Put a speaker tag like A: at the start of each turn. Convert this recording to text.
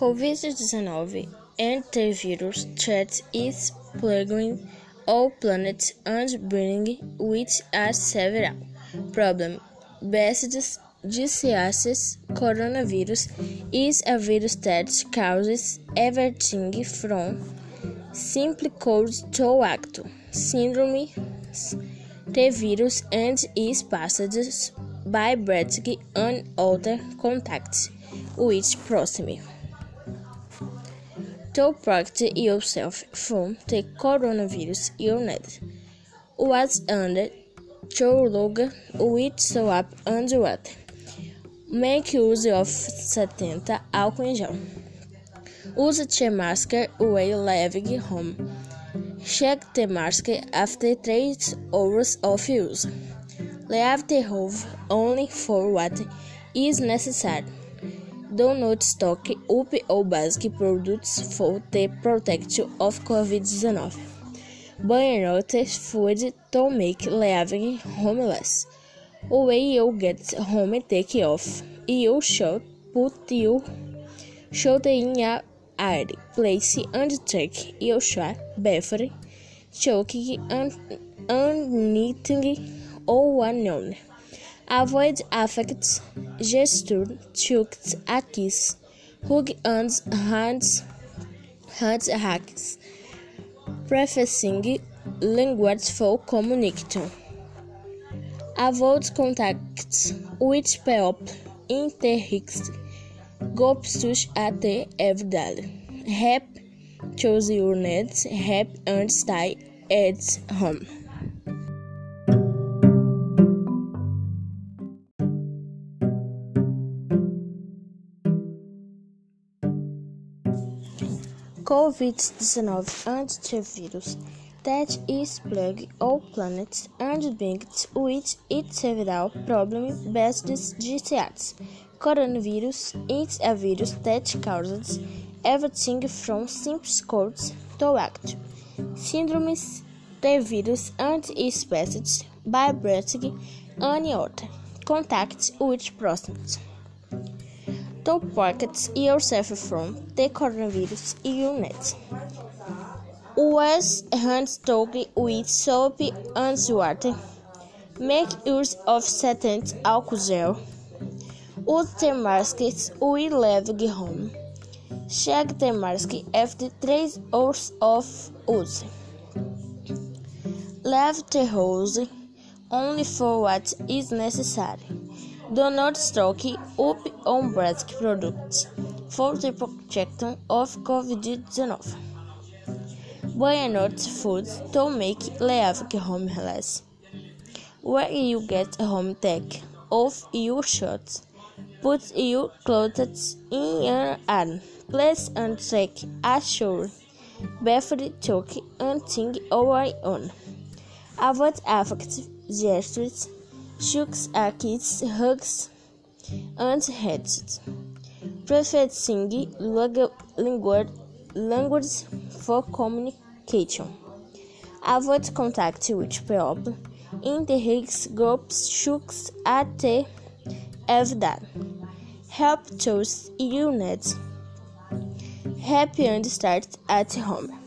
A: COVID-19 antivirus threat is plaguing all planets and bringing with us several problems. Best diseases, coronavirus is a virus that causes everything from simple colds to active syndromes. The virus and is passed by breathing and other contacts with proximity. To protect yourself from the coronavirus illness, was under to log with soap and water. Make use of 70 álcool em gel. Use the mask while leaving home. Check the mask after 3 hours of use. Leave the hove only for what is necessary. Do not stock up or basic products for the protection of COVID-19. Buy not food to make leaving homeless. When you get home, take off. You should put your shoulder in a air place and take your shot before choking and unknitting or unknown. Avoid affect gesture, choked a kiss, hug and hands, hands hacks, prefacing language for communication. Avoid contact with people in the hicks, gobstus at the everyday. Help choose your needs, help and stay at home. COVID-19 antivirus that is plague all planets and brings with it several problems based diseases. Coronavirus is a virus that causes everything from simple colds to active syndromes. The virus and is by breathing and other contact with proximity. To protect yourself from the coronavirus illness. Wash hands thoroughly with soap and water. Make use of satin alcohol. Use the masks we leave home. Check the mask after 3 hours of use. Leave the hose only for what is necessary. Do not stock up on breast products for the protection of COVID-19. Buy not food to make leave home less. When you get a home, take off your shorts. Put your clothes in your arm. Place and take a shower. Before choke and think over on. Avoid affective gestures shooks a kiss, hugs, and heads. Prefacing language for communication. Avoid contact with people in the Higgs groups shooks at everyday. Help your needs. Happy and start at home.